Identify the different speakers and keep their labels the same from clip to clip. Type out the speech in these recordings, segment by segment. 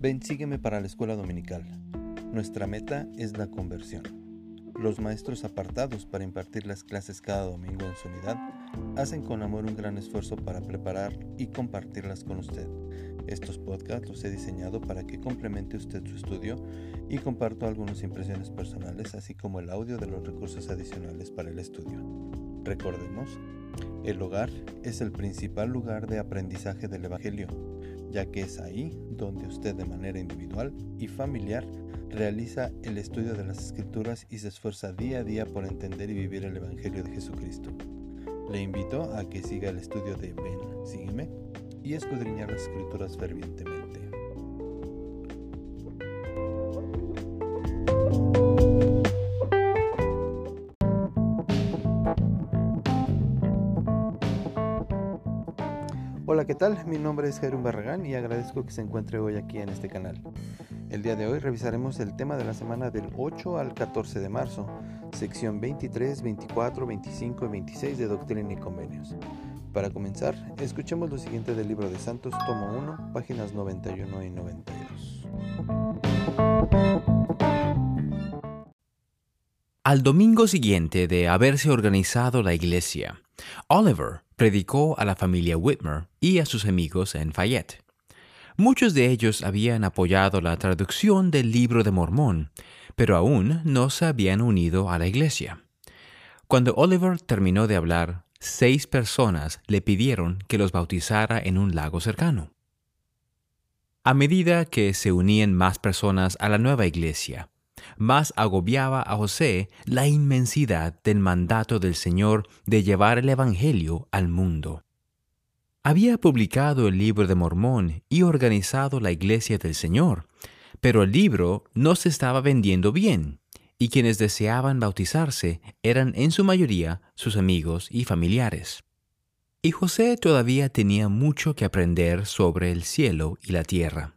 Speaker 1: Ven, sígueme para la escuela dominical. Nuestra meta es la conversión. Los maestros apartados para impartir las clases cada domingo en su unidad hacen con amor un gran esfuerzo para preparar y compartirlas con usted. Estos podcasts los he diseñado para que complemente usted su estudio y comparto algunas impresiones personales así como el audio de los recursos adicionales para el estudio. Recordemos, el hogar es el principal lugar de aprendizaje del Evangelio ya que es ahí donde usted de manera individual y familiar realiza el estudio de las escrituras y se esfuerza día a día por entender y vivir el Evangelio de Jesucristo. Le invito a que siga el estudio de Ven, sígueme y escudriñar las escrituras fervientemente. Tal? Mi nombre es Jerón Barragán y agradezco que se encuentre hoy aquí en este canal. El día de hoy revisaremos el tema de la semana del 8 al 14 de marzo, sección 23, 24, 25 y 26 de Doctrina y Convenios. Para comenzar, escuchemos lo siguiente del libro de Santos, tomo 1, páginas 91 y 92.
Speaker 2: Al domingo siguiente de haberse organizado la iglesia, Oliver predicó a la familia Whitmer y a sus amigos en Fayette. Muchos de ellos habían apoyado la traducción del libro de Mormón, pero aún no se habían unido a la iglesia. Cuando Oliver terminó de hablar, seis personas le pidieron que los bautizara en un lago cercano. A medida que se unían más personas a la nueva iglesia, más agobiaba a José la inmensidad del mandato del Señor de llevar el Evangelio al mundo. Había publicado el libro de Mormón y organizado la iglesia del Señor, pero el libro no se estaba vendiendo bien, y quienes deseaban bautizarse eran en su mayoría sus amigos y familiares. Y José todavía tenía mucho que aprender sobre el cielo y la tierra.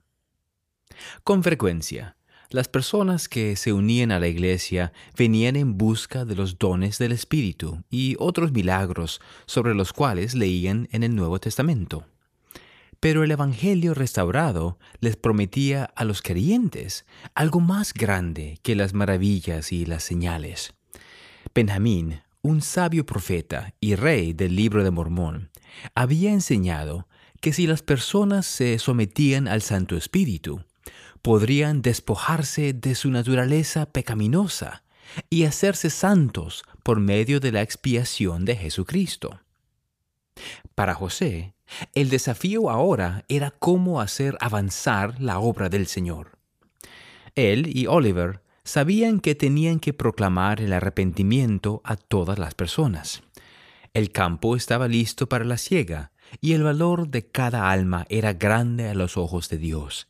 Speaker 2: Con frecuencia, las personas que se unían a la iglesia venían en busca de los dones del Espíritu y otros milagros sobre los cuales leían en el Nuevo Testamento. Pero el Evangelio restaurado les prometía a los creyentes algo más grande que las maravillas y las señales. Benjamín, un sabio profeta y rey del libro de Mormón, había enseñado que si las personas se sometían al Santo Espíritu, podrían despojarse de su naturaleza pecaminosa y hacerse santos por medio de la expiación de Jesucristo. Para José, el desafío ahora era cómo hacer avanzar la obra del Señor. Él y Oliver sabían que tenían que proclamar el arrepentimiento a todas las personas. El campo estaba listo para la siega, y el valor de cada alma era grande a los ojos de Dios.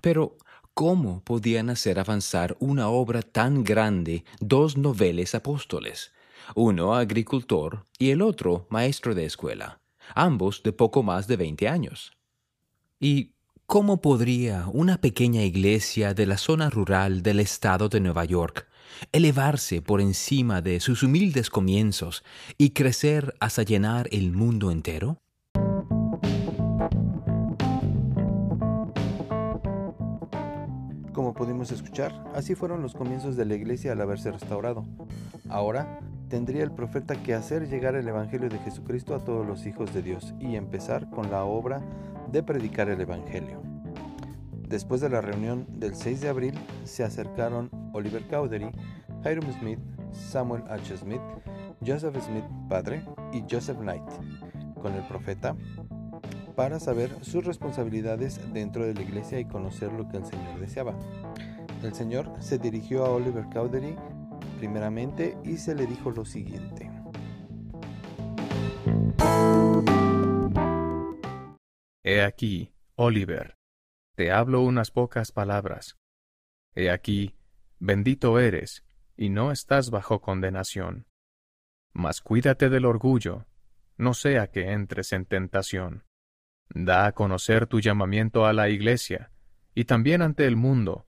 Speaker 2: Pero ¿Cómo podían hacer avanzar una obra tan grande dos noveles apóstoles? Uno agricultor y el otro maestro de escuela, ambos de poco más de 20 años. ¿Y cómo podría una pequeña iglesia de la zona rural del estado de Nueva York elevarse por encima de sus humildes comienzos y crecer hasta llenar el mundo entero?
Speaker 1: Pudimos escuchar, así fueron los comienzos de la iglesia al haberse restaurado. Ahora tendría el profeta que hacer llegar el Evangelio de Jesucristo a todos los hijos de Dios y empezar con la obra de predicar el Evangelio. Después de la reunión del 6 de abril, se acercaron Oliver Cowdery, Hiram Smith, Samuel H. Smith, Joseph Smith padre y Joseph Knight con el profeta para saber sus responsabilidades dentro de la iglesia y conocer lo que el Señor deseaba. El Señor se dirigió a Oliver Cowdery primeramente y se le dijo lo siguiente.
Speaker 3: He aquí, Oliver, te hablo unas pocas palabras. He aquí, bendito eres, y no estás bajo condenación. Mas cuídate del orgullo, no sea que entres en tentación. Da a conocer tu llamamiento a la Iglesia y también ante el mundo,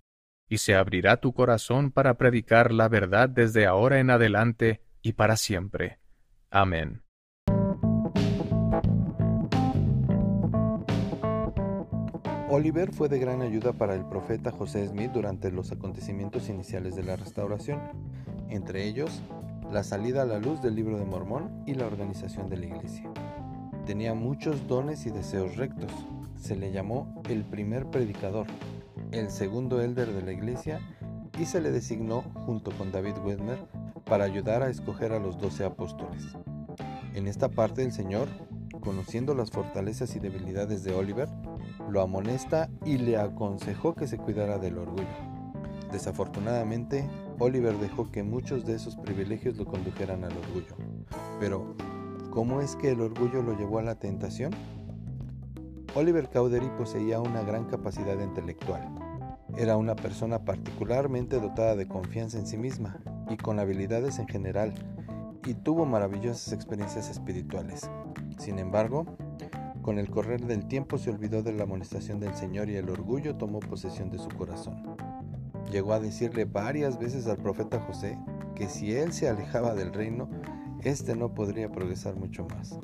Speaker 3: y se abrirá tu corazón para predicar la verdad desde ahora en adelante y para siempre. Amén.
Speaker 1: Oliver fue de gran ayuda para el profeta José Smith durante los acontecimientos iniciales de la restauración, entre ellos la salida a la luz del libro de Mormón y la organización de la iglesia. Tenía muchos dones y deseos rectos. Se le llamó el primer predicador, el segundo elder de la iglesia y se le designó, junto con David Wedmer, para ayudar a escoger a los doce apóstoles. En esta parte el Señor, conociendo las fortalezas y debilidades de Oliver, lo amonesta y le aconsejó que se cuidara del orgullo. Desafortunadamente, Oliver dejó que muchos de esos privilegios lo condujeran al orgullo. Pero, ¿cómo es que el orgullo lo llevó a la tentación? Oliver Cowdery poseía una gran capacidad intelectual. Era una persona particularmente dotada de confianza en sí misma y con habilidades en general, y tuvo maravillosas experiencias espirituales. Sin embargo, con el correr del tiempo se olvidó de la amonestación del Señor y el orgullo tomó posesión de su corazón. Llegó a decirle varias veces al profeta José que si él se alejaba del reino, éste no podría progresar mucho más.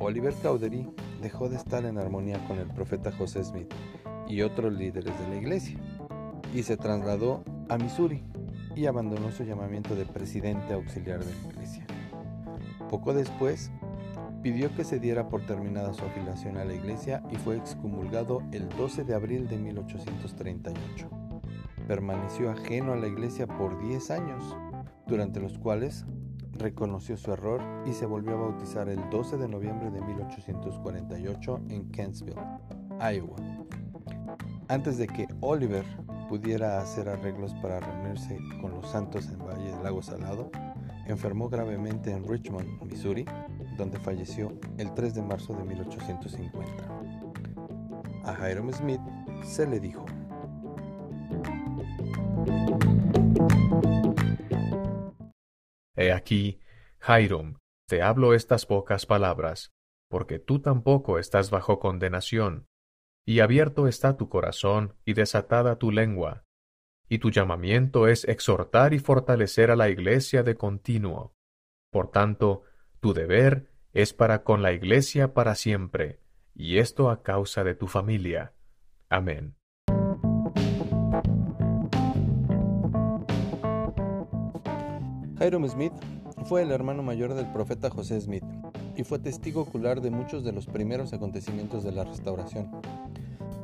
Speaker 1: Oliver Cowdery dejó de estar en armonía con el profeta José Smith y otros líderes de la iglesia y se trasladó a Missouri y abandonó su llamamiento de presidente auxiliar de la iglesia. Poco después, pidió que se diera por terminada su afiliación a la iglesia y fue excomulgado el 12 de abril de 1838. Permaneció ajeno a la iglesia por 10 años, durante los cuales reconoció su error y se volvió a bautizar el 12 de noviembre de 1848 en Kentsville, Iowa. Antes de que Oliver pudiera hacer arreglos para reunirse con los santos en Valle del Lago Salado, enfermó gravemente en Richmond, Missouri, donde falleció el 3 de marzo de 1850. A Hiram Smith se le dijo,
Speaker 3: He aquí, Hiram, te hablo estas pocas palabras, porque tú tampoco estás bajo condenación, y abierto está tu corazón y desatada tu lengua, y tu llamamiento es exhortar y fortalecer a la iglesia de continuo. Por tanto, tu deber es para con la iglesia para siempre, y esto a causa de tu familia. Amén.
Speaker 1: Hiram Smith fue el hermano mayor del profeta José Smith y fue testigo ocular de muchos de los primeros acontecimientos de la restauración.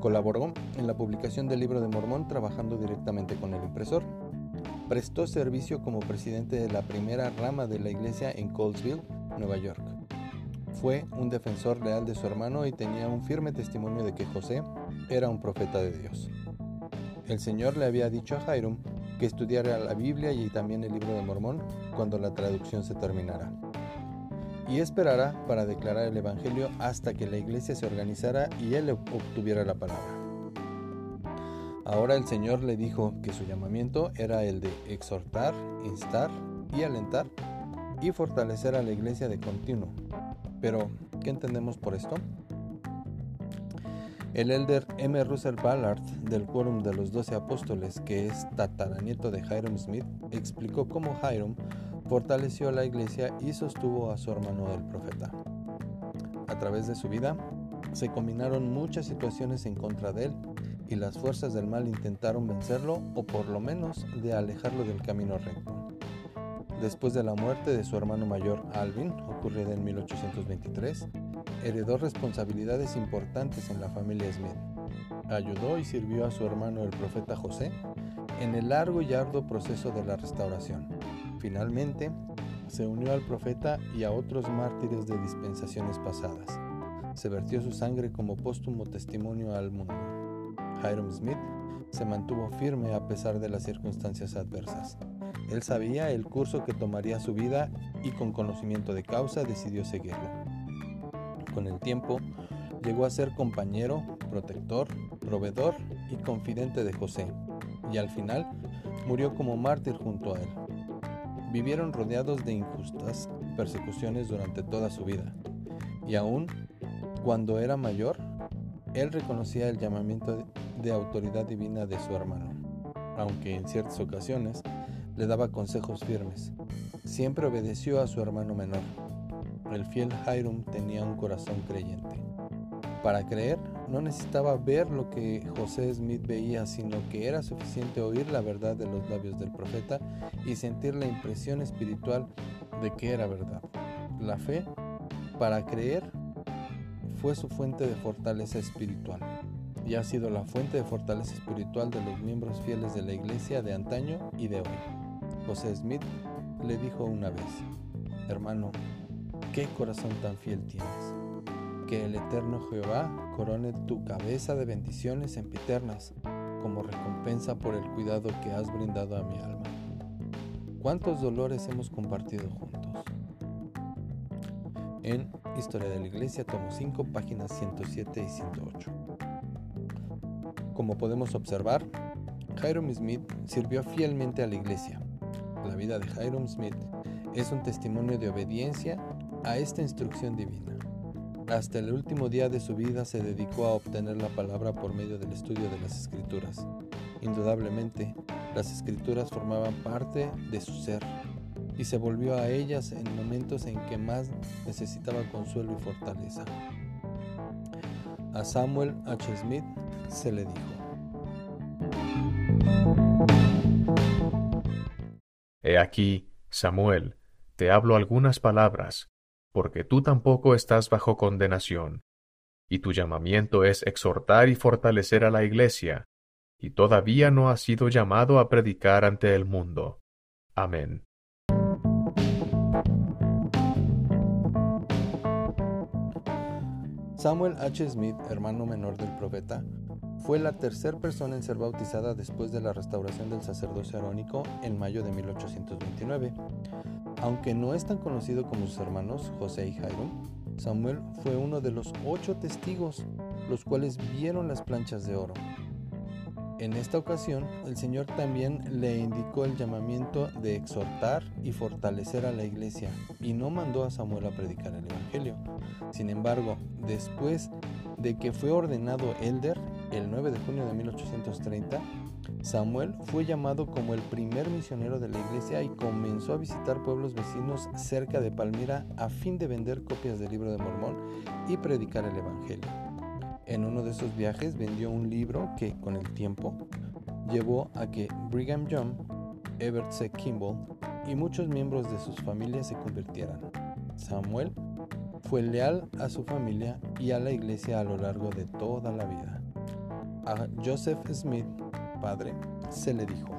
Speaker 1: Colaboró en la publicación del libro de Mormón trabajando directamente con el impresor. Prestó servicio como presidente de la primera rama de la iglesia en Colesville, Nueva York. Fue un defensor leal de su hermano y tenía un firme testimonio de que José era un profeta de Dios. El Señor le había dicho a Hiram que estudiara la Biblia y también el libro de Mormón cuando la traducción se terminara. Y esperará para declarar el Evangelio hasta que la iglesia se organizara y él obtuviera la palabra. Ahora el Señor le dijo que su llamamiento era el de exhortar, instar y alentar y fortalecer a la iglesia de continuo. Pero, ¿qué entendemos por esto? El elder M. Russell Ballard del Quórum de los Doce Apóstoles, que es tataranieto de Hiram Smith, explicó cómo Hiram fortaleció a la iglesia y sostuvo a su hermano el profeta. A través de su vida, se combinaron muchas situaciones en contra de él y las fuerzas del mal intentaron vencerlo o por lo menos de alejarlo del camino recto. Después de la muerte de su hermano mayor Alvin, ocurrida en 1823, heredó responsabilidades importantes en la familia Smith. Ayudó y sirvió a su hermano el profeta José en el largo y arduo proceso de la restauración. Finalmente, se unió al profeta y a otros mártires de dispensaciones pasadas. Se vertió su sangre como póstumo testimonio al mundo. Hiram Smith se mantuvo firme a pesar de las circunstancias adversas. Él sabía el curso que tomaría su vida y con conocimiento de causa decidió seguirlo. Con el tiempo, llegó a ser compañero, protector, proveedor y confidente de José, y al final murió como mártir junto a él. Vivieron rodeados de injustas persecuciones durante toda su vida, y aún cuando era mayor, él reconocía el llamamiento de autoridad divina de su hermano, aunque en ciertas ocasiones le daba consejos firmes. Siempre obedeció a su hermano menor. El fiel Hiram tenía un corazón creyente. Para creer, no necesitaba ver lo que José Smith veía, sino que era suficiente oír la verdad de los labios del profeta y sentir la impresión espiritual de que era verdad. La fe, para creer, fue su fuente de fortaleza espiritual y ha sido la fuente de fortaleza espiritual de los miembros fieles de la iglesia de antaño y de hoy. José Smith le dijo una vez, hermano, qué corazón tan fiel tienes que el eterno Jehová corone tu cabeza de bendiciones sempiternas como recompensa por el cuidado que has brindado a mi alma. ¿Cuántos dolores hemos compartido juntos? En Historia de la Iglesia, tomo 5, páginas 107 y 108. Como podemos observar, Hiram Smith sirvió fielmente a la iglesia. La vida de Hiram Smith es un testimonio de obediencia a esta instrucción divina. Hasta el último día de su vida se dedicó a obtener la palabra por medio del estudio de las escrituras. Indudablemente, las escrituras formaban parte de su ser y se volvió a ellas en momentos en que más necesitaba consuelo y fortaleza. A Samuel H. Smith se le dijo,
Speaker 3: He aquí, Samuel, te hablo algunas palabras porque tú tampoco estás bajo condenación, y tu llamamiento es exhortar y fortalecer a la Iglesia, y todavía no has sido llamado a predicar ante el mundo. Amén.
Speaker 1: Samuel H. Smith, hermano menor del profeta, fue la tercera persona en ser bautizada después de la restauración del sacerdocio arónico en mayo de 1829. Aunque no es tan conocido como sus hermanos José y Jairo, Samuel fue uno de los ocho testigos, los cuales vieron las planchas de oro. En esta ocasión, el Señor también le indicó el llamamiento de exhortar y fortalecer a la iglesia y no mandó a Samuel a predicar el Evangelio. Sin embargo, después de que fue ordenado elder el 9 de junio de 1830, Samuel fue llamado como el primer misionero de la iglesia y comenzó a visitar pueblos vecinos cerca de Palmira a fin de vender copias del libro de Mormón y predicar el Evangelio. En uno de esos viajes vendió un libro que, con el tiempo, llevó a que Brigham Young, Everett C. Kimball y muchos miembros de sus familias se convirtieran. Samuel fue leal a su familia y a la iglesia a lo largo de toda la vida. A Joseph Smith padre, se le dijo.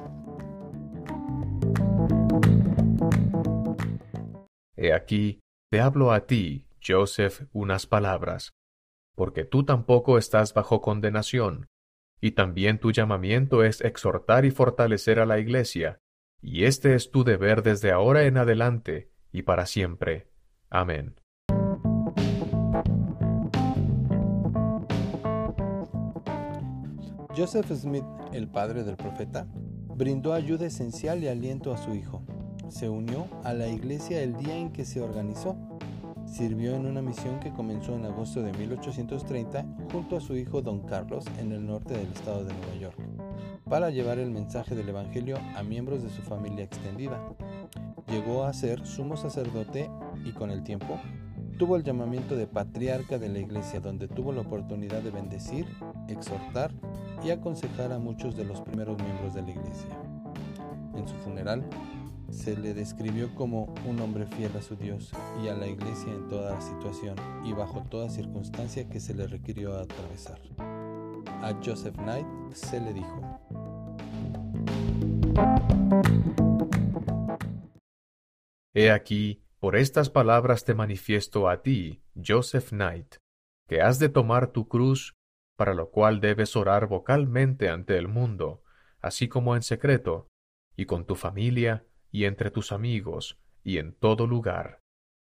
Speaker 3: He aquí, te hablo a ti, Joseph, unas palabras, porque tú tampoco estás bajo condenación, y también tu llamamiento es exhortar y fortalecer a la iglesia, y este es tu deber desde ahora en adelante y para siempre. Amén.
Speaker 1: Joseph Smith, el padre del profeta, brindó ayuda esencial y aliento a su hijo. Se unió a la iglesia el día en que se organizó. Sirvió en una misión que comenzó en agosto de 1830 junto a su hijo Don Carlos en el norte del estado de Nueva York, para llevar el mensaje del Evangelio a miembros de su familia extendida. Llegó a ser sumo sacerdote y con el tiempo tuvo el llamamiento de patriarca de la iglesia donde tuvo la oportunidad de bendecir, exhortar y aconsejar a muchos de los primeros miembros de la iglesia. En su funeral, se le describió como un hombre fiel a su Dios y a la iglesia en toda situación y bajo toda circunstancia que se le requirió atravesar. A Joseph Knight se le dijo,
Speaker 3: He aquí, por estas palabras te manifiesto a ti, Joseph Knight, que has de tomar tu cruz para lo cual debes orar vocalmente ante el mundo, así como en secreto, y con tu familia, y entre tus amigos, y en todo lugar.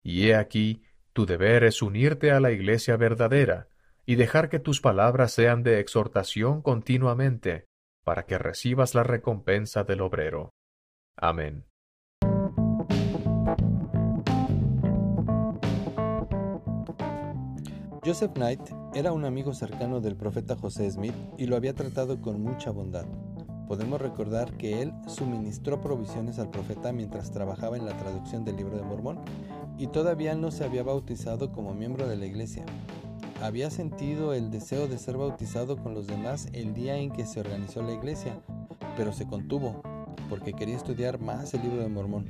Speaker 3: Y he aquí, tu deber es unirte a la iglesia verdadera, y dejar que tus palabras sean de exhortación continuamente, para que recibas la recompensa del obrero. Amén.
Speaker 1: Joseph Knight era un amigo cercano del profeta José Smith y lo había tratado con mucha bondad. Podemos recordar que él suministró provisiones al profeta mientras trabajaba en la traducción del libro de Mormón y todavía no se había bautizado como miembro de la iglesia. había sentido el deseo de ser bautizado con los demás el día en que se organizó la iglesia, pero se contuvo porque quería estudiar más el libro de Mormón.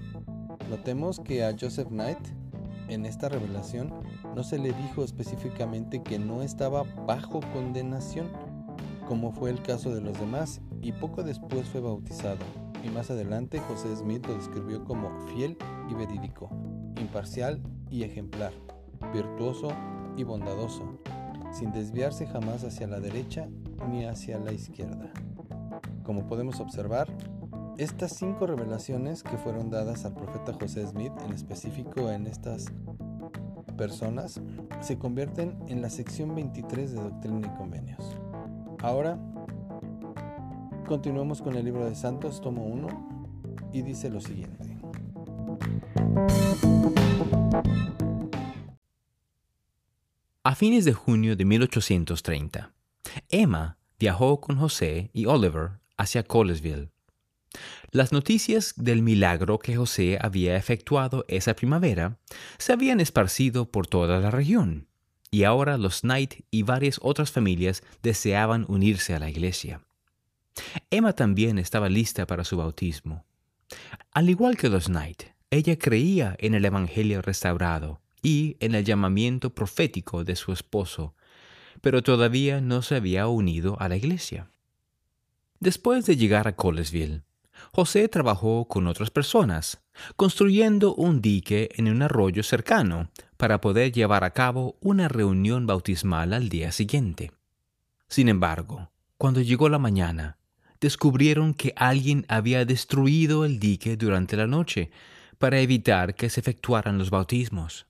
Speaker 1: Notemos que a Joseph Knight en esta revelación no se le dijo específicamente que no estaba bajo condenación, como fue el caso de los demás, y poco después fue bautizado. Y más adelante José Smith lo describió como fiel y verídico, imparcial y ejemplar, virtuoso y bondadoso, sin desviarse jamás hacia la derecha ni hacia la izquierda. Como podemos observar, estas cinco revelaciones que fueron dadas al profeta José Smith, en específico en estas personas, se convierten en la sección 23 de Doctrina y Convenios. Ahora, continuamos con el libro de Santos, tomo 1, y dice lo siguiente.
Speaker 2: A fines de junio de 1830, Emma viajó con José y Oliver hacia Colesville. Las noticias del milagro que José había efectuado esa primavera se habían esparcido por toda la región, y ahora los Knight y varias otras familias deseaban unirse a la iglesia. Emma también estaba lista para su bautismo. Al igual que los Knight, ella creía en el Evangelio restaurado y en el llamamiento profético de su esposo, pero todavía no se había unido a la iglesia. Después de llegar a Colesville, José trabajó con otras personas, construyendo un dique en un arroyo cercano para poder llevar a cabo una reunión bautismal al día siguiente. Sin embargo, cuando llegó la mañana, descubrieron que alguien había destruido el dique durante la noche para evitar que se efectuaran los bautismos.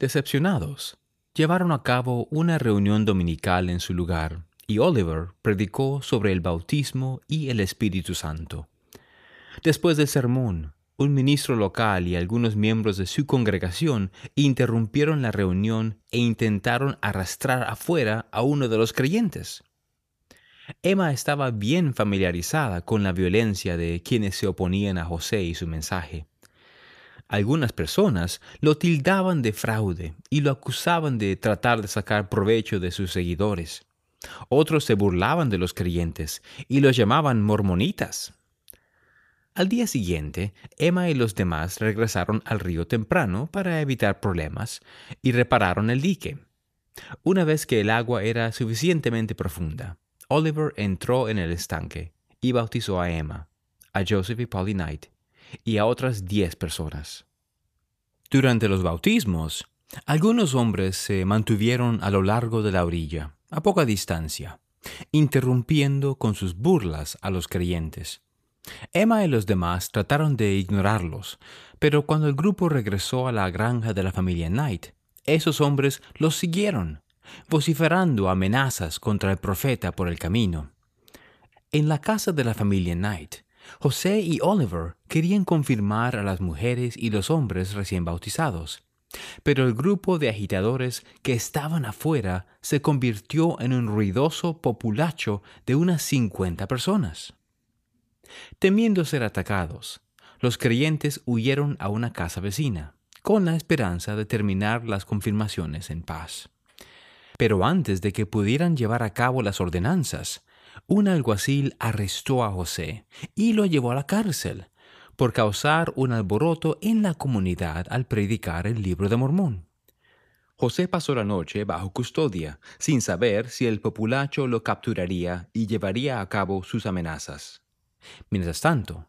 Speaker 2: Decepcionados, llevaron a cabo una reunión dominical en su lugar y Oliver predicó sobre el bautismo y el Espíritu Santo. Después del sermón, un ministro local y algunos miembros de su congregación interrumpieron la reunión e intentaron arrastrar afuera a uno de los creyentes. Emma estaba bien familiarizada con la violencia de quienes se oponían a José y su mensaje. Algunas personas lo tildaban de fraude y lo acusaban de tratar de sacar provecho de sus seguidores. Otros se burlaban de los creyentes y los llamaban mormonitas. Al día siguiente, Emma y los demás regresaron al río temprano para evitar problemas y repararon el dique. Una vez que el agua era suficientemente profunda, Oliver entró en el estanque y bautizó a Emma, a Joseph y Polly Knight y a otras diez personas. Durante los bautismos, algunos hombres se mantuvieron a lo largo de la orilla, a poca distancia, interrumpiendo con sus burlas a los creyentes. Emma y los demás trataron de ignorarlos, pero cuando el grupo regresó a la granja de la familia Knight, esos hombres los siguieron, vociferando amenazas contra el profeta por el camino. En la casa de la familia Knight, José y Oliver querían confirmar a las mujeres y los hombres recién bautizados, pero el grupo de agitadores que estaban afuera se convirtió en un ruidoso populacho de unas cincuenta personas. Temiendo ser atacados, los creyentes huyeron a una casa vecina, con la esperanza de terminar las confirmaciones en paz. Pero antes de que pudieran llevar a cabo las ordenanzas, un alguacil arrestó a José y lo llevó a la cárcel por causar un alboroto en la comunidad al predicar el libro de Mormón. José pasó la noche bajo custodia, sin saber si el populacho lo capturaría y llevaría a cabo sus amenazas. Mientras tanto,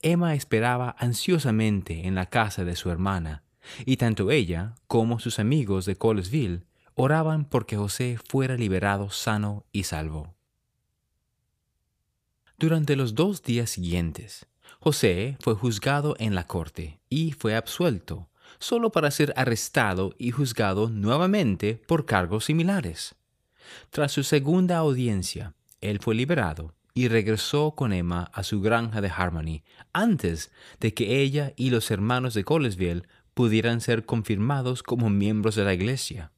Speaker 2: Emma esperaba ansiosamente en la casa de su hermana, y tanto ella como sus amigos de Colesville oraban porque José fuera liberado sano y salvo. Durante los dos días siguientes, José fue juzgado en la corte y fue absuelto, solo para ser arrestado y juzgado nuevamente por cargos similares. Tras su segunda audiencia, él fue liberado y regresó con Emma a su granja de Harmony antes de que ella y los hermanos de Colesville pudieran ser confirmados como miembros de la iglesia.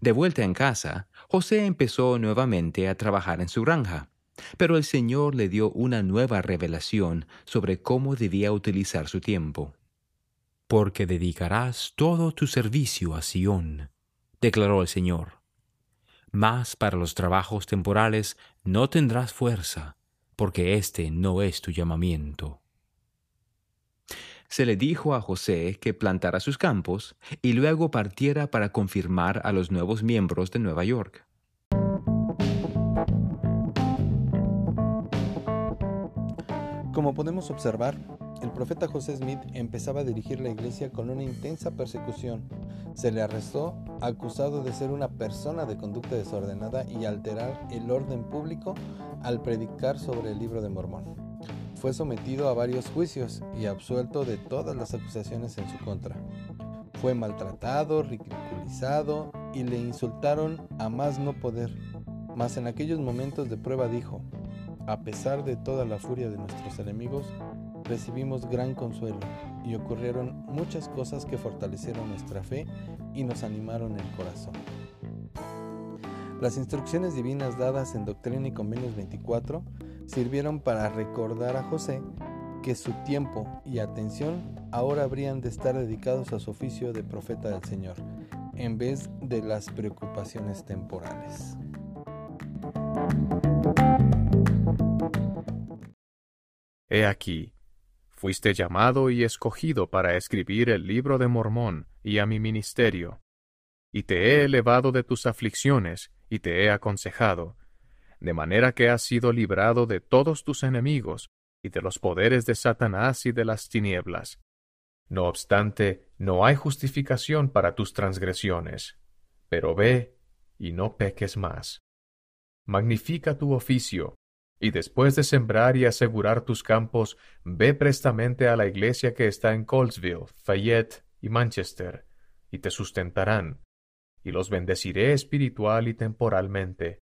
Speaker 2: De vuelta en casa, José empezó nuevamente a trabajar en su granja. Pero el Señor le dio una nueva revelación sobre cómo debía utilizar su tiempo. Porque dedicarás todo tu servicio a Sión, declaró el Señor. Mas para los trabajos temporales no tendrás fuerza, porque este no es tu llamamiento. Se le dijo a José que plantara sus campos y luego partiera para confirmar a los nuevos miembros de Nueva York.
Speaker 1: Como podemos observar, el profeta José Smith empezaba a dirigir la iglesia con una intensa persecución. Se le arrestó acusado de ser una persona de conducta desordenada y alterar el orden público al predicar sobre el libro de Mormón. Fue sometido a varios juicios y absuelto de todas las acusaciones en su contra. Fue maltratado, ridiculizado y le insultaron a más no poder. Mas en aquellos momentos de prueba dijo, a pesar de toda la furia de nuestros enemigos, recibimos gran consuelo y ocurrieron muchas cosas que fortalecieron nuestra fe y nos animaron el corazón. Las instrucciones divinas dadas en Doctrina y Convenios 24 sirvieron para recordar a José que su tiempo y atención ahora habrían de estar dedicados a su oficio de profeta del Señor, en vez de las preocupaciones temporales.
Speaker 3: He aquí, fuiste llamado y escogido para escribir el libro de Mormón y a mi ministerio, y te he elevado de tus aflicciones y te he aconsejado, de manera que has sido librado de todos tus enemigos y de los poderes de Satanás y de las tinieblas. No obstante, no hay justificación para tus transgresiones, pero ve y no peques más. Magnifica tu oficio, y después de sembrar y asegurar tus campos, ve prestamente a la iglesia que está en Colesville, Fayette y Manchester, y te sustentarán, y los bendeciré espiritual y temporalmente.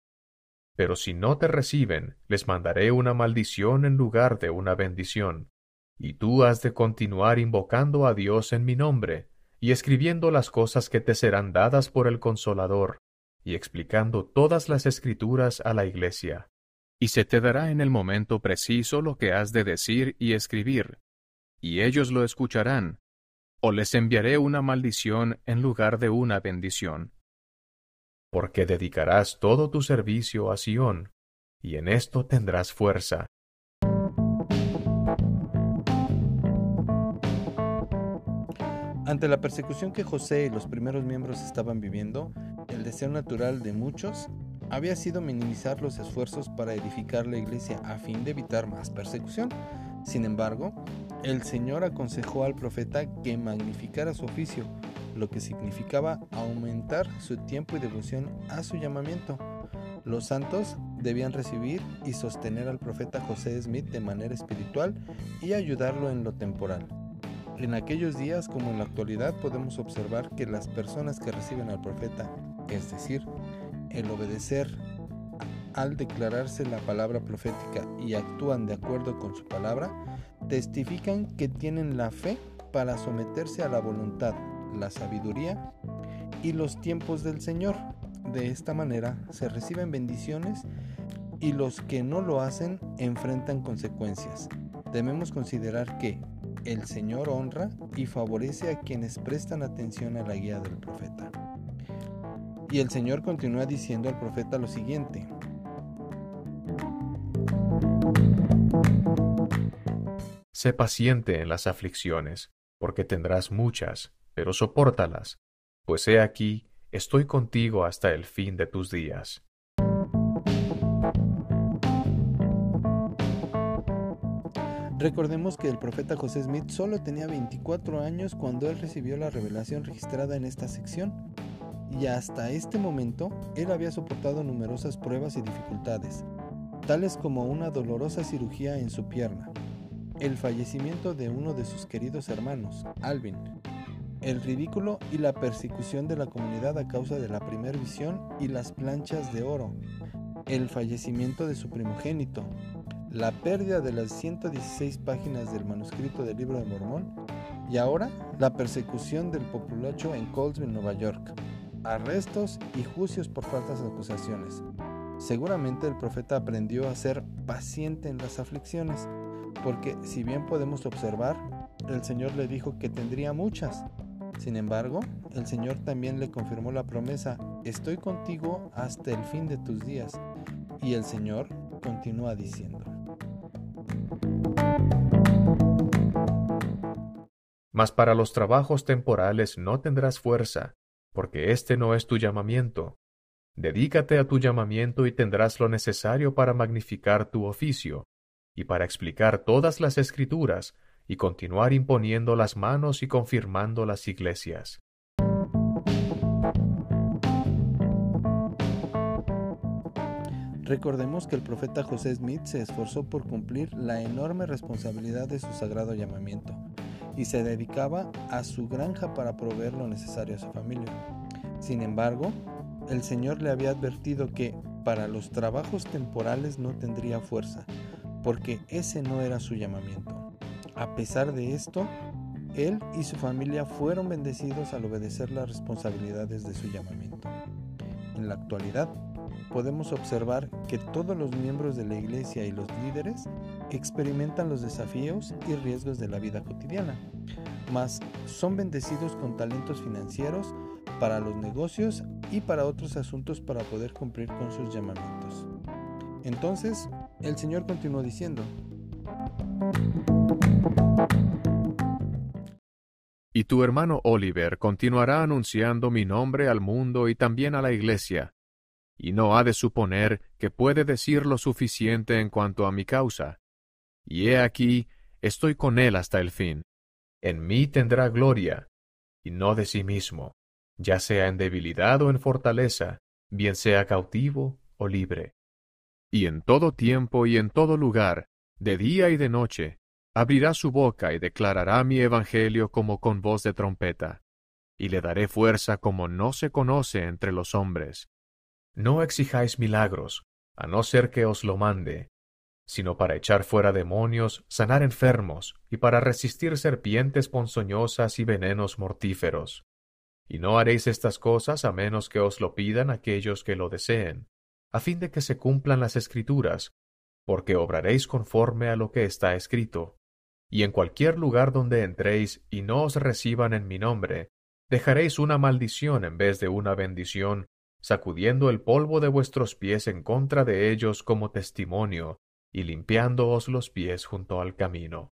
Speaker 3: Pero si no te reciben, les mandaré una maldición en lugar de una bendición. Y tú has de continuar invocando a Dios en mi nombre, y escribiendo las cosas que te serán dadas por el Consolador, y explicando todas las escrituras a la iglesia y se te dará en el momento preciso lo que has de decir y escribir, y ellos lo escucharán, o les enviaré una maldición en lugar de una bendición. Porque dedicarás todo tu servicio a Sión, y en esto tendrás fuerza.
Speaker 1: Ante la persecución que José y los primeros miembros estaban viviendo, el deseo natural de muchos había sido minimizar los esfuerzos para edificar la iglesia a fin de evitar más persecución. Sin embargo, el Señor aconsejó al profeta que magnificara su oficio, lo que significaba aumentar su tiempo y devoción a su llamamiento. Los santos debían recibir y sostener al profeta José Smith de manera espiritual y ayudarlo en lo temporal. En aquellos días como en la actualidad podemos observar que las personas que reciben al profeta, es decir, el obedecer al declararse la palabra profética y actúan de acuerdo con su palabra, testifican que tienen la fe para someterse a la voluntad, la sabiduría y los tiempos del Señor. De esta manera se reciben bendiciones y los que no lo hacen enfrentan consecuencias. Debemos considerar que el Señor honra y favorece a quienes prestan atención a la guía del profeta. Y el Señor continúa diciendo al profeta lo siguiente.
Speaker 3: Sé paciente en las aflicciones, porque tendrás muchas, pero sopórtalas, pues he aquí, estoy contigo hasta el fin de tus días.
Speaker 1: Recordemos que el profeta José Smith solo tenía 24 años cuando él recibió la revelación registrada en esta sección y hasta este momento él había soportado numerosas pruebas y dificultades, tales como una dolorosa cirugía en su pierna, el fallecimiento de uno de sus queridos hermanos, Alvin, el ridículo y la persecución de la comunidad a causa de la primera visión y las planchas de oro, el fallecimiento de su primogénito, la pérdida de las 116 páginas del manuscrito del libro de Mormón y ahora la persecución del populacho en Colesville, Nueva York arrestos y juicios por faltas de acusaciones. Seguramente el profeta aprendió a ser paciente en las aflicciones, porque si bien podemos observar, el Señor le dijo que tendría muchas, Sin embargo, el Señor también le confirmó la promesa, estoy contigo hasta el fin de tus días. Y el Señor continúa diciendo.
Speaker 3: Mas para los trabajos temporales no tendrás fuerza, porque este no es tu llamamiento. Dedícate a tu llamamiento y tendrás lo necesario para magnificar tu oficio, y para explicar todas las escrituras, y continuar imponiendo las manos y confirmando las iglesias.
Speaker 1: Recordemos que el profeta José Smith se esforzó por cumplir la enorme responsabilidad de su sagrado llamamiento y se dedicaba a su granja para proveer lo necesario a su familia. Sin embargo, el Señor le había advertido que para los trabajos temporales no tendría fuerza, porque ese no era su llamamiento. A pesar de esto, él y su familia fueron bendecidos al obedecer las responsabilidades de su llamamiento. En la actualidad, podemos observar que todos los miembros de la iglesia y los líderes experimentan los desafíos y riesgos de la vida cotidiana, mas son bendecidos con talentos financieros para los negocios y para otros asuntos para poder cumplir con sus llamamientos. Entonces, el Señor continuó diciendo,
Speaker 3: Y tu hermano Oliver continuará anunciando mi nombre al mundo y también a la iglesia, y no ha de suponer que puede decir lo suficiente en cuanto a mi causa. Y he aquí, estoy con él hasta el fin. En mí tendrá gloria, y no de sí mismo, ya sea en debilidad o en fortaleza, bien sea cautivo o libre. Y en todo tiempo y en todo lugar, de día y de noche, abrirá su boca y declarará mi evangelio como con voz de trompeta, y le daré fuerza como no se conoce entre los hombres, no exijáis milagros, a no ser que os lo mande, sino para echar fuera demonios, sanar enfermos, y para resistir serpientes ponzoñosas y venenos mortíferos. Y no haréis estas cosas a menos que os lo pidan aquellos que lo deseen, a fin de que se cumplan las escrituras, porque obraréis conforme a lo que está escrito. Y en cualquier lugar donde entréis y no os reciban en mi nombre, dejaréis una maldición en vez de una bendición, sacudiendo el polvo de vuestros pies en contra de ellos como testimonio, y limpiándoos los pies junto al camino.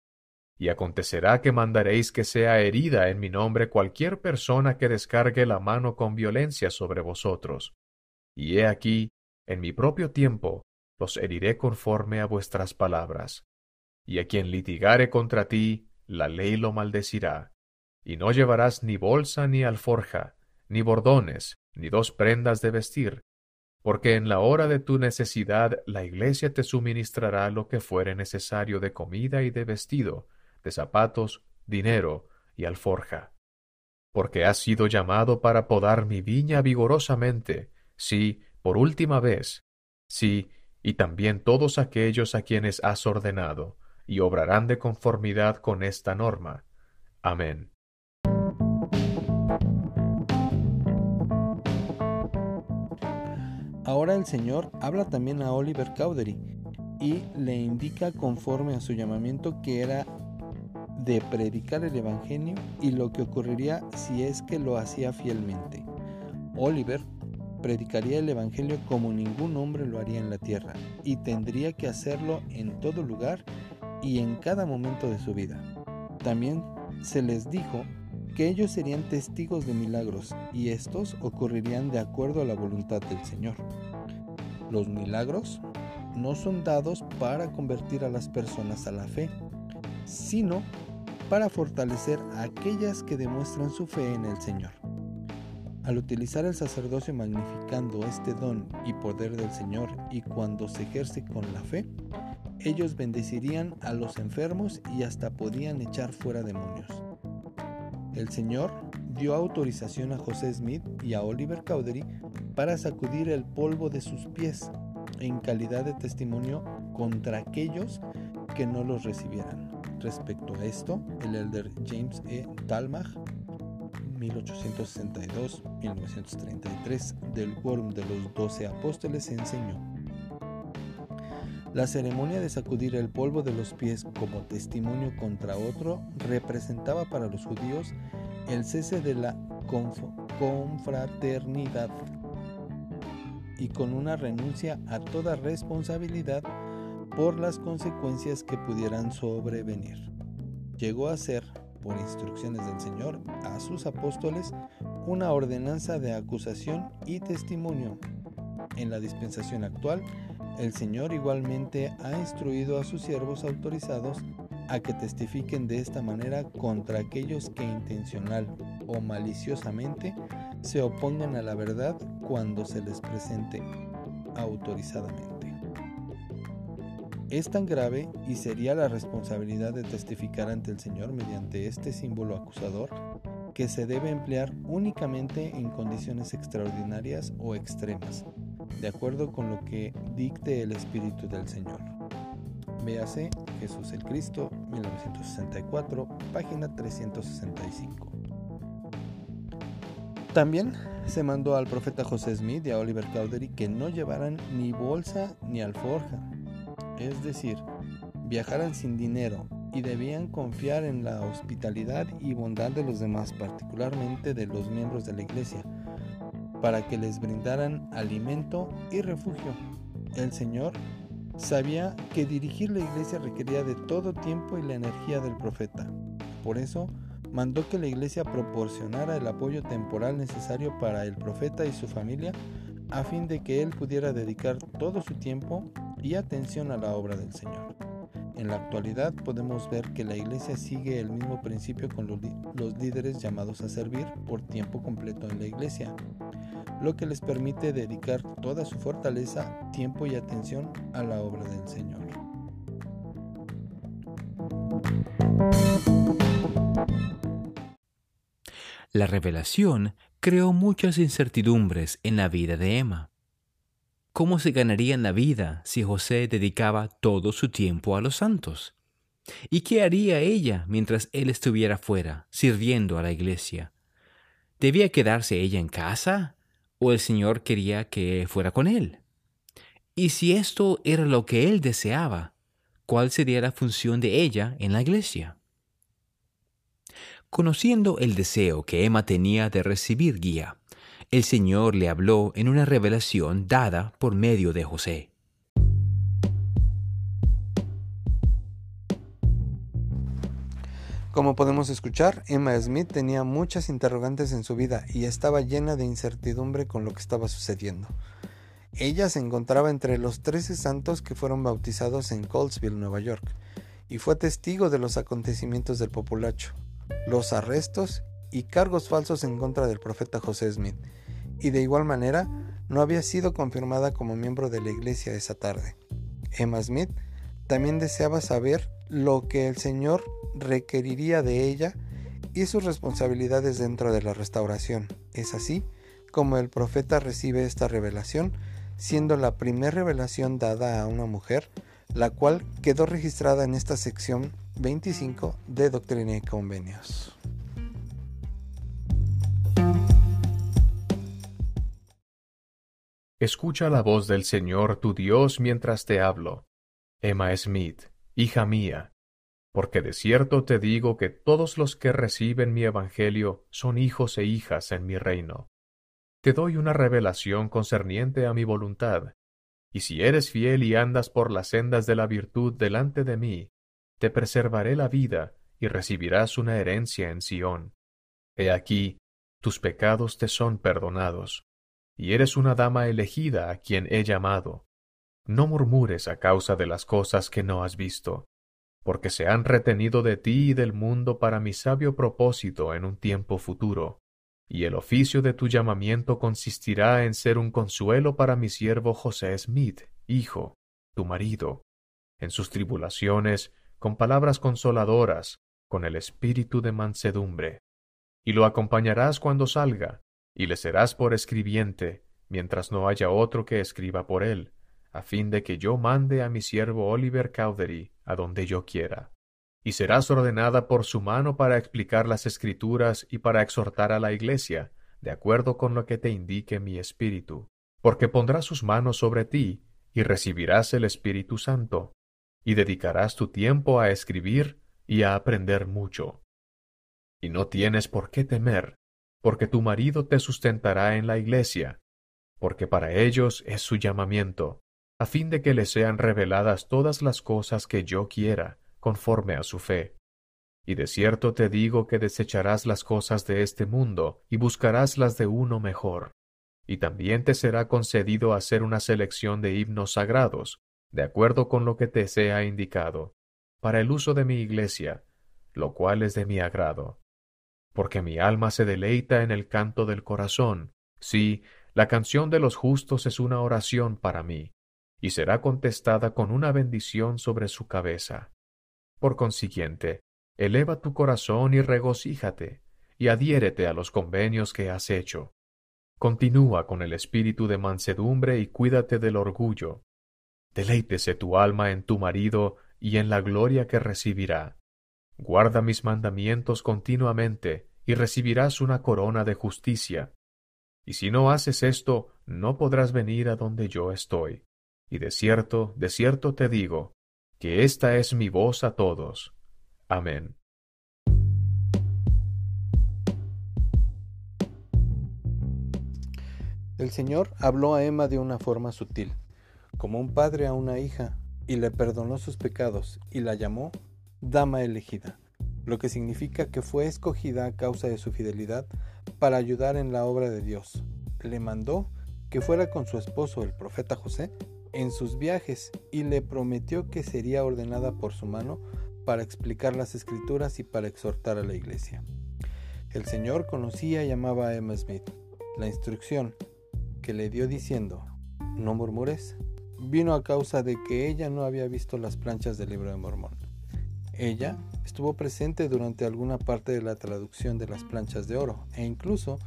Speaker 3: Y acontecerá que mandaréis que sea herida en mi nombre cualquier persona que descargue la mano con violencia sobre vosotros. Y he aquí, en mi propio tiempo, los heriré conforme a vuestras palabras. Y a quien litigare contra ti, la ley lo maldecirá. Y no llevarás ni bolsa ni alforja, ni bordones, ni dos prendas de vestir, porque en la hora de tu necesidad la iglesia te suministrará lo que fuere necesario de comida y de vestido, de zapatos, dinero y alforja. Porque has sido llamado para podar mi viña vigorosamente, sí, por última vez, sí, y también todos aquellos a quienes has ordenado, y obrarán de conformidad con esta norma. Amén.
Speaker 1: Ahora el Señor habla también a Oliver Cowdery y le indica conforme a su llamamiento que era de predicar el Evangelio y lo que ocurriría si es que lo hacía fielmente. Oliver predicaría el Evangelio como ningún hombre lo haría en la tierra y tendría que hacerlo en todo lugar y en cada momento de su vida. También se les dijo que ellos serían testigos de milagros y estos ocurrirían de acuerdo a la voluntad del Señor. Los milagros no son dados para convertir a las personas a la fe, sino para fortalecer a aquellas que demuestran su fe en el Señor. Al utilizar el sacerdocio magnificando este don y poder del Señor y cuando se ejerce con la fe, ellos bendecirían a los enfermos y hasta podían echar fuera demonios. El Señor dio autorización a José Smith y a Oliver Cowdery para sacudir el polvo de sus pies en calidad de testimonio contra aquellos que no los recibieran. Respecto a esto, el elder James E. Talmage 1862-1933 del Quórum de los Doce Apóstoles enseñó. La ceremonia de sacudir el polvo de los pies como testimonio contra otro representaba para los judíos el cese de la confraternidad y con una renuncia a toda responsabilidad por las consecuencias que pudieran sobrevenir. Llegó a ser, por instrucciones del Señor, a sus apóstoles una ordenanza de acusación y testimonio. En la dispensación actual, el Señor igualmente ha instruido a sus siervos autorizados a que testifiquen de esta manera contra aquellos que intencional o maliciosamente se opongan a la verdad cuando se les presente autorizadamente. Es tan grave y sería la responsabilidad de testificar ante el Señor mediante este símbolo acusador que se debe emplear únicamente en condiciones extraordinarias o extremas, de acuerdo con lo que dicte el Espíritu del Señor. Véase Jesús el Cristo, 1964, página 365. También se mandó al profeta José Smith y a Oliver Cowdery que no llevaran ni bolsa ni alforja, es decir, viajaran sin dinero y debían confiar en la hospitalidad y bondad de los demás, particularmente de los miembros de la iglesia, para que les brindaran alimento y refugio. El Señor sabía que dirigir la iglesia requería de todo tiempo y la energía del profeta. Por eso, mandó que la iglesia proporcionara el apoyo temporal necesario para el profeta y su familia a fin de que él pudiera dedicar todo su tiempo y atención a la obra del Señor. En la actualidad podemos ver que la iglesia sigue el mismo principio con los, líderes llamados a servir por tiempo completo en la iglesia, lo que les permite dedicar toda su fortaleza, tiempo y atención a la obra del Señor.
Speaker 2: La revelación creó muchas incertidumbres en la vida de Emma. ¿Cómo se ganaría en la vida si José dedicaba todo su tiempo a los santos? ¿Y qué haría ella mientras él estuviera fuera, sirviendo a la iglesia? ¿Debía quedarse ella en casa? ¿O el Señor quería que fuera con él? Y si esto era lo que él deseaba, ¿cuál sería la función de ella en la iglesia? Conociendo el deseo que Emma tenía de recibir guía, el Señor le habló en una revelación dada por medio de José.
Speaker 1: Como podemos escuchar, Emma Smith tenía muchas interrogantes en su vida y estaba llena de incertidumbre con lo que estaba sucediendo. Ella se encontraba entre los 13 santos que fueron bautizados en Colesville, Nueva York, y fue testigo de los acontecimientos del populacho, los arrestos y cargos falsos en contra del profeta José Smith, y de igual manera no había sido confirmada como miembro de la iglesia esa tarde. Emma Smith también deseaba saber lo que el Señor requeriría de ella y sus responsabilidades dentro de la restauración. Es así como el profeta recibe esta revelación, siendo la primera revelación dada a una mujer, la cual quedó registrada en esta sección 25 de Doctrina y Convenios.
Speaker 3: Escucha la voz del Señor tu Dios mientras te hablo. Emma Smith, hija mía, porque de cierto te digo que todos los que reciben mi Evangelio son hijos e hijas en mi reino. Te doy una revelación concerniente a mi voluntad, y si eres fiel y andas por las sendas de la virtud delante de mí, te preservaré la vida y recibirás una herencia en Sión. He aquí, tus pecados te son perdonados y eres una dama elegida a quien he llamado. No murmures a causa de las cosas que no has visto, porque se han retenido de ti y del mundo para mi sabio propósito en un tiempo futuro, y el oficio de tu llamamiento consistirá en ser un consuelo para mi siervo José Smith, hijo, tu marido, en sus tribulaciones, con palabras consoladoras, con el espíritu de mansedumbre. Y lo acompañarás cuando salga, y le serás por escribiente, mientras no haya otro que escriba por él, a fin de que yo mande a mi siervo Oliver Cowdery a donde yo quiera. Y serás ordenada por su mano para explicar las escrituras y para exhortar a la iglesia, de acuerdo con lo que te indique mi espíritu, porque pondrá sus manos sobre ti, y recibirás el Espíritu Santo, y dedicarás tu tiempo a escribir y a aprender mucho Y no tienes por qué temer, porque tu marido te sustentará en la iglesia, porque para ellos es su llamamiento, a fin de que le sean reveladas todas las cosas que yo quiera, conforme a su fe. Y de cierto te digo que desecharás las cosas de este mundo y buscarás las de uno mejor. Y también te será concedido hacer una selección de himnos sagrados, de acuerdo con lo que te sea indicado, para el uso de mi iglesia, lo cual es de mi agrado. Porque mi alma se deleita en el canto del corazón, sí, la canción de los justos es una oración para mí, y será contestada con una bendición sobre su cabeza. Por consiguiente, eleva tu corazón y regocíjate, y adhiérete a los convenios que has hecho. Continúa con el espíritu de mansedumbre y cuídate del orgullo. Deleítese tu alma en tu marido y en la gloria que recibirá. Guarda mis mandamientos continuamente, y recibirás una corona de justicia. Y si no haces esto, no podrás venir a donde yo estoy. Y de cierto, de cierto te digo, que esta es mi voz a todos. Amén.
Speaker 1: El Señor habló a Emma de una forma sutil, como un padre a una hija, y le perdonó sus pecados, y la llamó dama elegida, lo que significa que fue escogida a causa de su fidelidad para ayudar en la obra de Dios. Le mandó que fuera con su esposo, el profeta José, en sus viajes y le prometió que sería ordenada por su mano para explicar las escrituras y para exhortar a la iglesia. El Señor conocía y amaba a Emma Smith. La instrucción que le dio diciendo, no murmures, vino a causa de que ella no había visto las planchas del libro de Mormón. Ella estuvo presente durante alguna parte de la traducción de las planchas de oro e incluso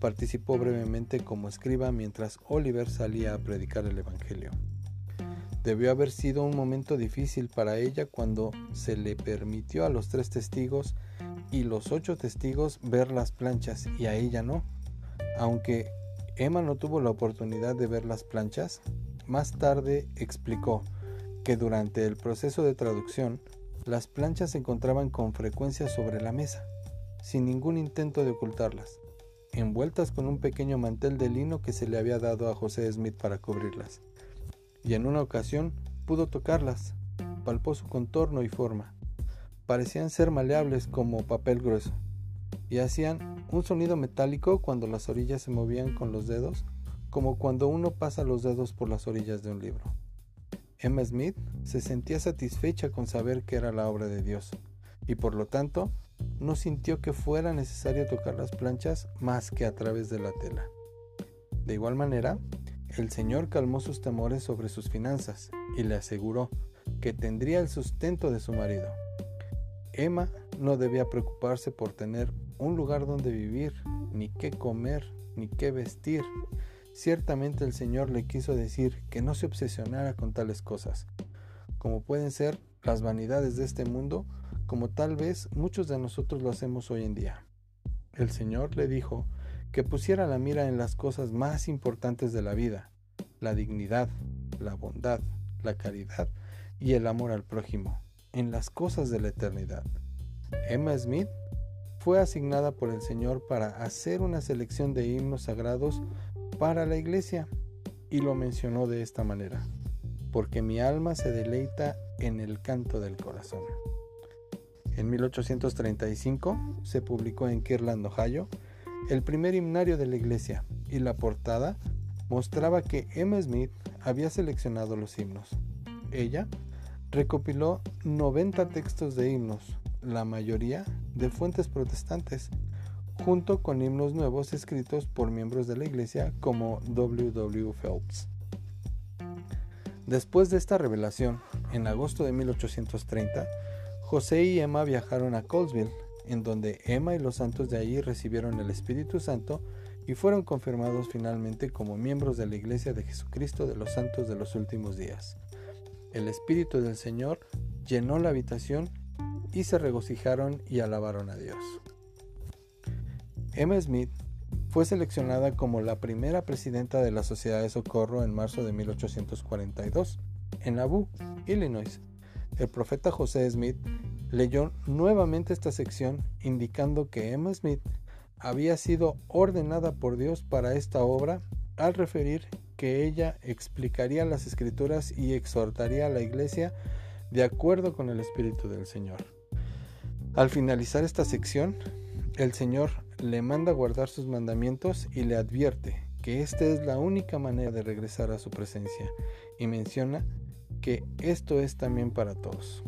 Speaker 1: participó brevemente como escriba mientras Oliver salía a predicar el Evangelio. Debió haber sido un momento difícil para ella cuando se le permitió a los tres testigos y los ocho testigos ver las planchas y a ella no. Aunque Emma no tuvo la oportunidad de ver las planchas, más tarde explicó que durante el proceso de traducción las planchas se encontraban con frecuencia sobre la mesa, sin ningún intento de ocultarlas, envueltas con un pequeño mantel de lino que se le había dado a José Smith para cubrirlas y en una ocasión pudo tocarlas, palpó su contorno y forma. Parecían ser maleables como papel grueso, y hacían un sonido metálico cuando las orillas se movían con los dedos, como cuando uno pasa los dedos por las orillas de un libro. Emma Smith se sentía satisfecha con saber que era la obra de Dios, y por lo tanto no sintió que fuera necesario tocar las planchas más que a través de la tela. De igual manera, el Señor calmó sus temores sobre sus finanzas y le aseguró que tendría el sustento de su marido. Emma no debía preocuparse por tener un lugar donde vivir, ni qué comer, ni qué vestir. Ciertamente el Señor le quiso decir que no se obsesionara con tales cosas, como pueden ser las vanidades de este mundo, como tal vez muchos de nosotros lo hacemos hoy en día. El Señor le dijo que pusiera la mira en las cosas más importantes de la vida, la dignidad, la bondad, la caridad y el amor al prójimo, en las cosas de la eternidad. Emma Smith fue asignada por el Señor para hacer una selección de himnos sagrados para la iglesia y lo mencionó de esta manera, porque mi alma se deleita en el canto del corazón. En 1835 se publicó en Kirland, Ohio, el primer himnario de la iglesia y la portada mostraba que Emma Smith había seleccionado los himnos. Ella recopiló 90 textos de himnos, la mayoría de fuentes protestantes, junto con himnos nuevos escritos por miembros de la iglesia como W. W. Phelps. Después de esta revelación, en agosto de 1830, José y Emma viajaron a Colesville en donde Emma y los santos de allí recibieron el Espíritu Santo y fueron confirmados finalmente como miembros de la Iglesia de Jesucristo de los Santos de los Últimos Días. El Espíritu del Señor llenó la habitación y se regocijaron y alabaron a Dios. Emma Smith fue seleccionada como la primera presidenta de la Sociedad de Socorro en marzo de 1842, en Nauvoo, Illinois. El profeta José Smith leyó nuevamente esta sección indicando que Emma Smith había sido ordenada por Dios para esta obra al referir que ella explicaría las escrituras y exhortaría a la iglesia de acuerdo con el Espíritu del Señor. Al finalizar esta sección, el Señor le manda guardar sus mandamientos y le advierte que esta es la única manera de regresar a su presencia y menciona que esto es también para todos.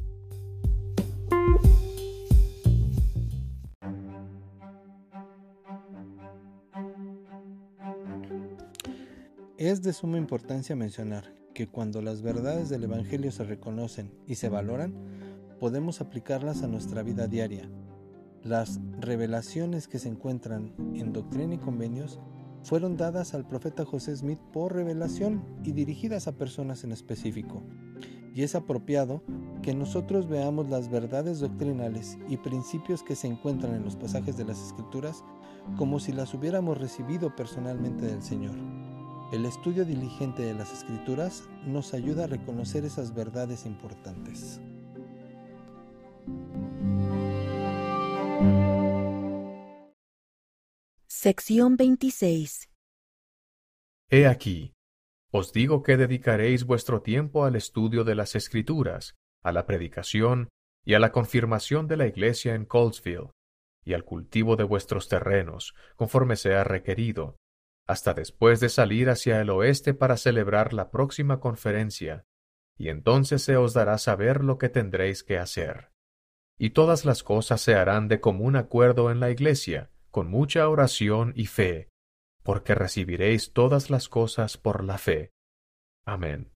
Speaker 1: Es de suma importancia mencionar que cuando las verdades del Evangelio se reconocen y se valoran, podemos aplicarlas a nuestra vida diaria. Las revelaciones que se encuentran en Doctrina y Convenios fueron dadas al profeta José Smith por revelación y dirigidas a personas en específico. Y es apropiado que nosotros veamos las verdades doctrinales y principios que se encuentran en los pasajes de las Escrituras como si las hubiéramos recibido personalmente del Señor. El estudio diligente de las escrituras nos ayuda a reconocer esas verdades importantes.
Speaker 4: Sección 26
Speaker 3: He aquí, os digo que dedicaréis vuestro tiempo al estudio de las escrituras, a la predicación y a la confirmación de la iglesia en Colesville, y al cultivo de vuestros terrenos, conforme sea requerido, hasta después de salir hacia el oeste para celebrar la próxima conferencia, y entonces se os dará saber lo que tendréis que hacer. Y todas las cosas se harán de común acuerdo en la iglesia, con mucha oración y fe, porque recibiréis todas las cosas por la fe. Amén.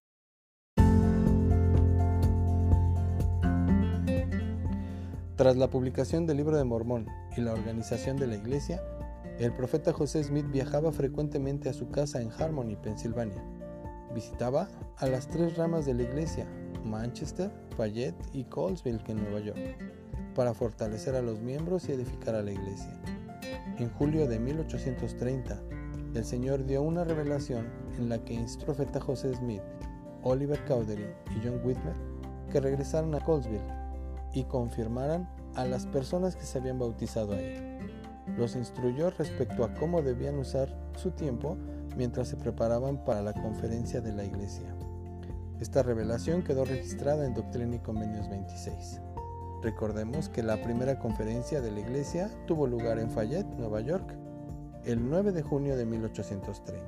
Speaker 1: Tras la publicación del libro de Mormón y la organización de la iglesia, el profeta José Smith viajaba frecuentemente a su casa en Harmony, Pensilvania. Visitaba a las tres ramas de la iglesia, Manchester, Fayette y Colesville, en Nueva York, para fortalecer a los miembros y edificar a la iglesia. En julio de 1830, el Señor dio una revelación en la que instruyó al profeta José Smith, Oliver Cowdery y John Whitmer que regresaran a Colesville y confirmaran a las personas que se habían bautizado ahí los instruyó respecto a cómo debían usar su tiempo mientras se preparaban para la conferencia de la iglesia. Esta revelación quedó registrada en Doctrina y Convenios 26. Recordemos que la primera conferencia de la iglesia tuvo lugar en Fayette, Nueva York, el 9 de junio de 1830.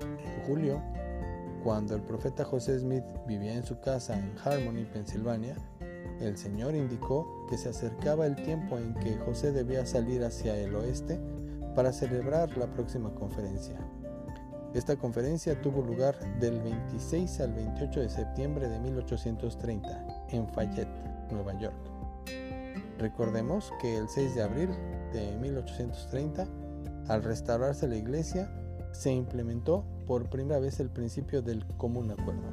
Speaker 1: En julio, cuando el profeta José Smith vivía en su casa en Harmony, Pensilvania, el Señor indicó que se acercaba el tiempo en que José debía salir hacia el oeste para celebrar la próxima conferencia. Esta conferencia tuvo lugar del 26 al 28 de septiembre de 1830 en Fayette, Nueva York. Recordemos que el 6 de abril de 1830, al restaurarse la iglesia, se implementó por primera vez el principio del común acuerdo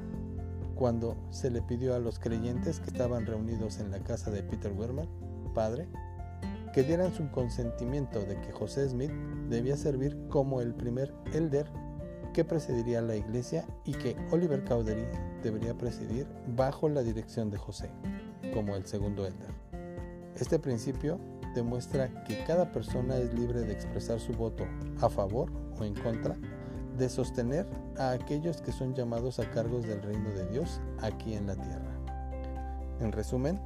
Speaker 1: cuando se le pidió a los creyentes que estaban reunidos en la casa de Peter Werman, padre, que dieran su consentimiento de que José Smith debía servir como el primer elder que presidiría la iglesia y que Oliver Cowdery debería presidir bajo la dirección de José, como el segundo elder. Este principio demuestra que cada persona es libre de expresar su voto a favor o en contra de sostener a aquellos que son llamados a cargos del reino de Dios aquí en la tierra. En resumen,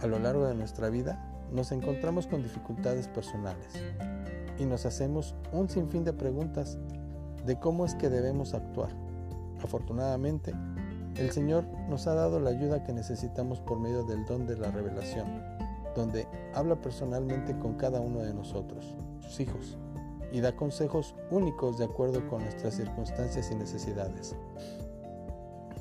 Speaker 1: a lo largo de nuestra vida nos encontramos con dificultades personales y nos hacemos un sinfín de preguntas de cómo es que debemos actuar. Afortunadamente, el Señor nos ha dado la ayuda que necesitamos por medio del don de la revelación, donde habla personalmente con cada uno de nosotros, sus hijos, y da consejos únicos de acuerdo con nuestras circunstancias y necesidades.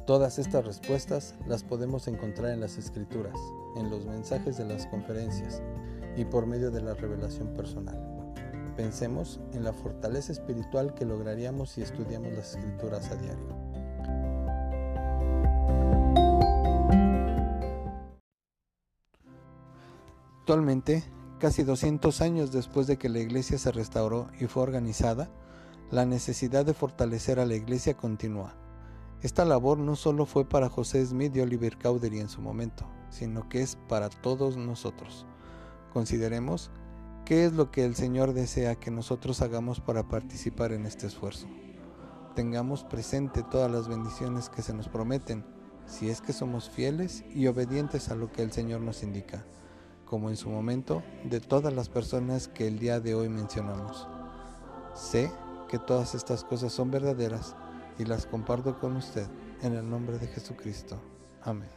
Speaker 1: Todas estas respuestas las podemos encontrar en las escrituras, en los mensajes de las conferencias y por medio de la revelación personal. Pensemos en la fortaleza espiritual que lograríamos si estudiamos las escrituras a diario. Actualmente Casi 200 años después de que la iglesia se restauró y fue organizada, la necesidad de fortalecer a la iglesia continúa. Esta labor no solo fue para José Smith y Oliver Cowdery en su momento, sino que es para todos nosotros. Consideremos qué es lo que el Señor desea que nosotros hagamos para participar en este esfuerzo. Tengamos presente todas las bendiciones que se nos prometen, si es que somos fieles y obedientes a lo que el Señor nos indica, como en su momento de todas las personas que el día de hoy mencionamos. Sé que todas estas cosas son verdaderas y las comparto con usted en el nombre de Jesucristo. Amén.